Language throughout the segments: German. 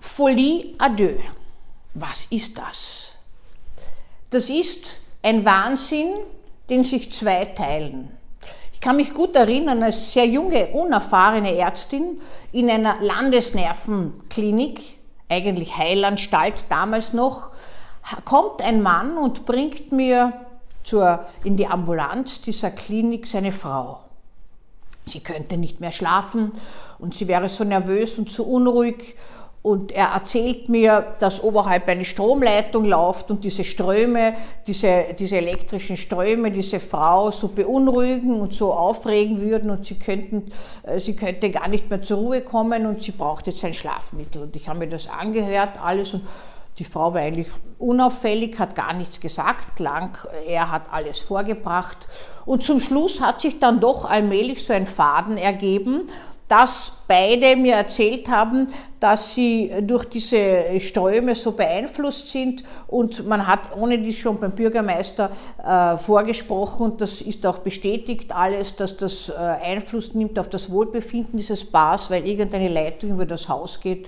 Folie à deux. Was ist das? Das ist ein Wahnsinn, den sich zwei teilen. Ich kann mich gut erinnern, als sehr junge, unerfahrene Ärztin in einer Landesnervenklinik, eigentlich Heilanstalt damals noch, kommt ein Mann und bringt mir zur, in die Ambulanz dieser Klinik seine Frau. Sie könnte nicht mehr schlafen und sie wäre so nervös und so unruhig und er erzählt mir, dass oberhalb eine Stromleitung läuft und diese Ströme, diese, diese elektrischen Ströme, diese Frau so beunruhigen und so aufregen würden und sie, könnten, äh, sie könnte gar nicht mehr zur Ruhe kommen und sie braucht jetzt ein Schlafmittel. Und ich habe mir das angehört, alles und die Frau war eigentlich unauffällig, hat gar nichts gesagt, lang, er hat alles vorgebracht. Und zum Schluss hat sich dann doch allmählich so ein Faden ergeben dass beide mir erzählt haben, dass sie durch diese Ströme so beeinflusst sind und man hat ohne dies schon beim Bürgermeister äh, vorgesprochen und das ist auch bestätigt alles, dass das äh, Einfluss nimmt auf das Wohlbefinden dieses Bars, weil irgendeine Leitung über das Haus geht.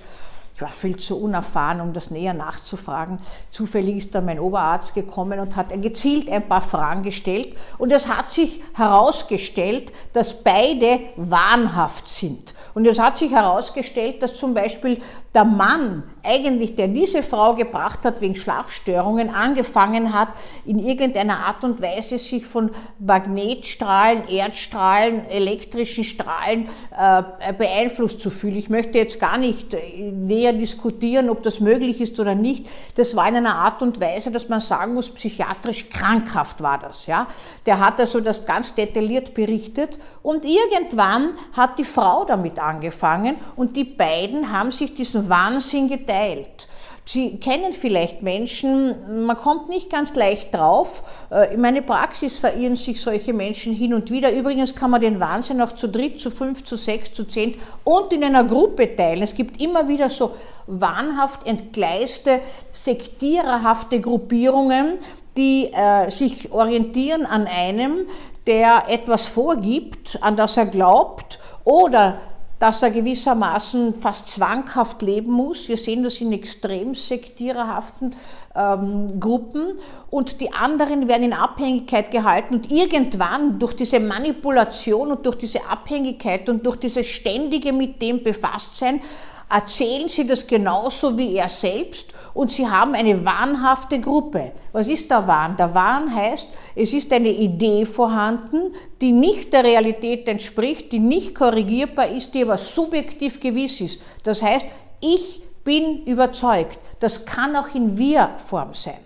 Ich war viel zu unerfahren, um das näher nachzufragen. Zufällig ist da mein Oberarzt gekommen und hat gezielt ein paar Fragen gestellt. Und es hat sich herausgestellt, dass beide wahnhaft sind. Und es hat sich herausgestellt, dass zum Beispiel der Mann eigentlich, der diese Frau gebracht hat wegen Schlafstörungen, angefangen hat, in irgendeiner Art und Weise sich von Magnetstrahlen, Erdstrahlen, elektrischen Strahlen äh, beeinflusst zu fühlen. Ich möchte jetzt gar nicht äh, diskutieren, ob das möglich ist oder nicht. Das war in einer Art und Weise, dass man sagen muss, psychiatrisch krankhaft war das. Ja? Der hat also das ganz detailliert berichtet und irgendwann hat die Frau damit angefangen und die beiden haben sich diesen Wahnsinn geteilt. Sie kennen vielleicht Menschen, man kommt nicht ganz leicht drauf. Äh, in meine Praxis verirren sich solche Menschen hin und wieder. Übrigens kann man den Wahnsinn auch zu dritt, zu fünf, zu sechs, zu zehn und in einer Gruppe teilen. Es gibt immer wieder so wahnhaft entgleiste, sektiererhafte Gruppierungen, die äh, sich orientieren an einem, der etwas vorgibt, an das er glaubt oder dass er gewissermaßen fast zwanghaft leben muss. Wir sehen das in extrem sektiererhaften ähm, Gruppen und die anderen werden in Abhängigkeit gehalten und irgendwann durch diese Manipulation und durch diese Abhängigkeit und durch dieses ständige mit dem Befasstsein erzählen sie das genauso wie er selbst und sie haben eine wahnhafte Gruppe. Was ist der Wahn? Der Wahn heißt, es ist eine Idee vorhanden, die nicht der Realität entspricht, die nicht korrigierbar ist, die aber subjektiv gewiss ist. Das heißt, ich bin überzeugt. Das kann auch in Wir-Form sein.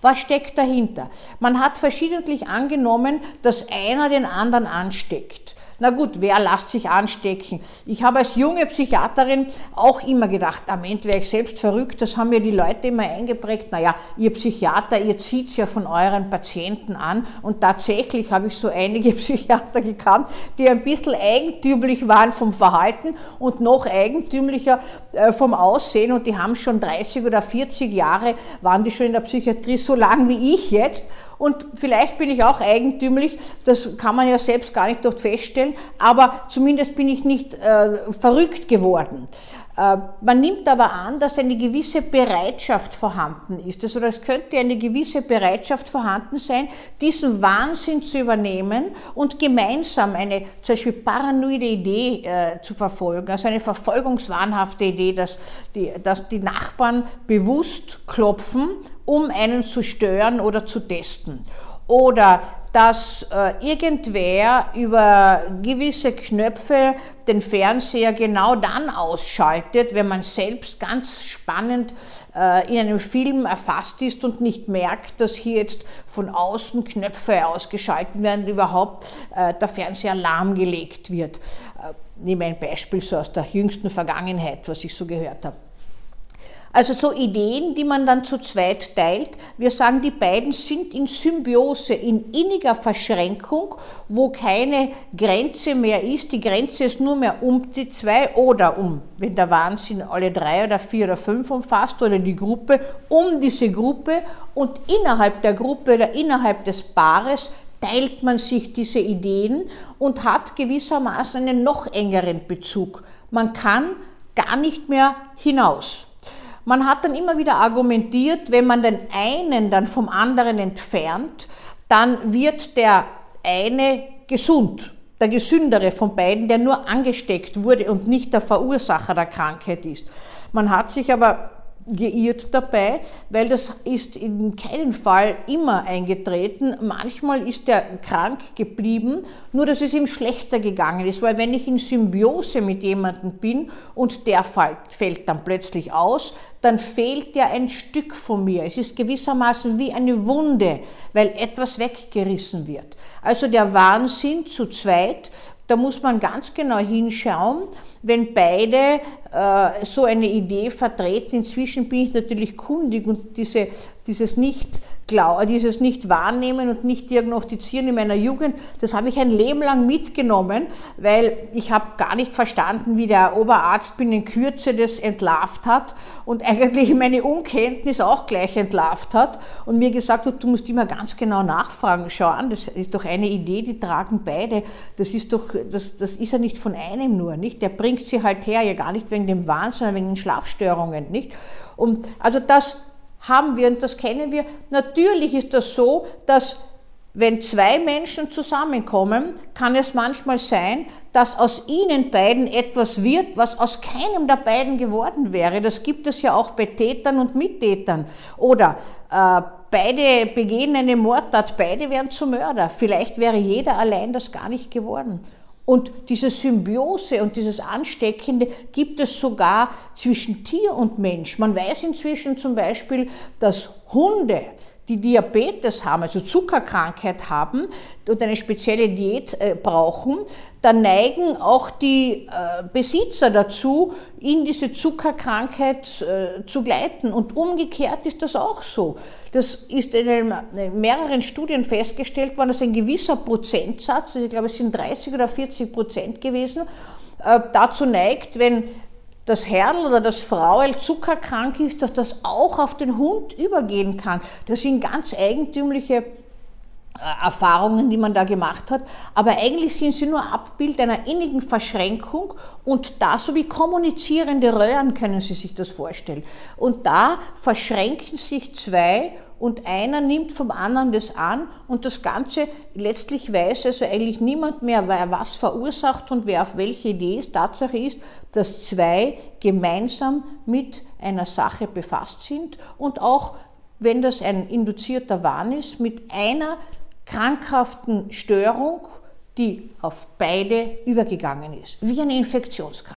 Was steckt dahinter? Man hat verschiedentlich angenommen, dass einer den anderen ansteckt. Na gut, wer lässt sich anstecken? Ich habe als junge Psychiaterin auch immer gedacht, am Ende wäre ich selbst verrückt, das haben mir die Leute immer eingeprägt. Naja, ihr Psychiater, ihr zieht's ja von euren Patienten an und tatsächlich habe ich so einige Psychiater gekannt, die ein bisschen eigentümlich waren vom Verhalten und noch eigentümlicher äh, vom Aussehen und die haben schon 30 oder 40 Jahre, waren die schon in der Psychiatrie so lang wie ich jetzt und vielleicht bin ich auch eigentümlich, das kann man ja selbst gar nicht dort feststellen, aber zumindest bin ich nicht äh, verrückt geworden. Äh, man nimmt aber an, dass eine gewisse Bereitschaft vorhanden ist. Also es könnte eine gewisse Bereitschaft vorhanden sein, diesen Wahnsinn zu übernehmen und gemeinsam eine zum Beispiel paranoide Idee äh, zu verfolgen, also eine verfolgungswahnhafte Idee, dass die, dass die Nachbarn bewusst klopfen, um einen zu stören oder zu testen. Oder dass äh, irgendwer über gewisse Knöpfe den Fernseher genau dann ausschaltet, wenn man selbst ganz spannend äh, in einem Film erfasst ist und nicht merkt, dass hier jetzt von außen Knöpfe ausgeschaltet werden, überhaupt äh, der Fernseher lahmgelegt wird. Äh, nehme ein Beispiel so aus der jüngsten Vergangenheit, was ich so gehört habe. Also so Ideen, die man dann zu zweit teilt. Wir sagen, die beiden sind in Symbiose, in inniger Verschränkung, wo keine Grenze mehr ist. Die Grenze ist nur mehr um die zwei oder um, wenn der Wahnsinn alle drei oder vier oder fünf umfasst oder die Gruppe, um diese Gruppe und innerhalb der Gruppe oder innerhalb des Paares teilt man sich diese Ideen und hat gewissermaßen einen noch engeren Bezug. Man kann gar nicht mehr hinaus. Man hat dann immer wieder argumentiert, wenn man den einen dann vom anderen entfernt, dann wird der eine gesund, der gesündere von beiden, der nur angesteckt wurde und nicht der Verursacher der Krankheit ist. Man hat sich aber geirrt dabei, weil das ist in keinem Fall immer eingetreten. Manchmal ist er krank geblieben, nur dass es ihm schlechter gegangen ist, weil wenn ich in Symbiose mit jemandem bin und der fällt dann plötzlich aus, dann fehlt ja ein Stück von mir. Es ist gewissermaßen wie eine Wunde, weil etwas weggerissen wird. Also der Wahnsinn zu zweit da muss man ganz genau hinschauen, wenn beide äh, so eine Idee vertreten. Inzwischen bin ich natürlich kundig und diese, dieses, nicht, dieses nicht wahrnehmen und nicht diagnostizieren in meiner Jugend, das habe ich ein Leben lang mitgenommen, weil ich habe gar nicht verstanden, wie der Oberarzt binnen Kürze das entlarvt hat und eigentlich meine Unkenntnis auch gleich entlarvt hat und mir gesagt hat, du musst immer ganz genau nachfragen. Schau an, das ist doch eine Idee, die tragen beide. Das ist doch, das, das ist ja nicht von einem nur, nicht? Der bringt sie halt her, ja gar nicht wegen dem Wahn, sondern wegen den Schlafstörungen, nicht? Und also das haben wir und das kennen wir. Natürlich ist das so, dass wenn zwei Menschen zusammenkommen, kann es manchmal sein, dass aus ihnen beiden etwas wird, was aus keinem der beiden geworden wäre. Das gibt es ja auch bei Tätern und Mittätern. Oder äh, beide begehen eine Mordtat, beide werden zu Mörder. Vielleicht wäre jeder allein das gar nicht geworden. Und diese Symbiose und dieses Ansteckende gibt es sogar zwischen Tier und Mensch. Man weiß inzwischen zum Beispiel, dass Hunde, die Diabetes haben, also Zuckerkrankheit haben und eine spezielle Diät äh, brauchen, dann neigen auch die äh, Besitzer dazu, in diese Zuckerkrankheit äh, zu gleiten. Und umgekehrt ist das auch so. Das ist in, mehreren Studien festgestellt worden, dass ein gewisser Prozentsatz, also ich glaube es sind 30 oder 40 Prozent gewesen, dazu neigt, wenn das Herrl oder das Frauel zuckerkrank ist, dass das auch auf den Hund übergehen kann. Das sind ganz eigentümliche äh, Erfahrungen, die man da gemacht hat, aber eigentlich sind sie nur Abbild einer innigen Verschränkung und da so wie kommunizierende Röhren können Sie sich das vorstellen. Und da verschränken sich zwei und einer nimmt vom anderen das an und das Ganze letztlich weiß also eigentlich niemand mehr, wer was verursacht und wer auf welche Idee ist. Tatsache ist, dass zwei gemeinsam mit einer Sache befasst sind und auch, wenn das ein induzierter Wahn ist, mit einer krankhaften Störung, die auf beide übergegangen ist, wie eine Infektionskrankheit.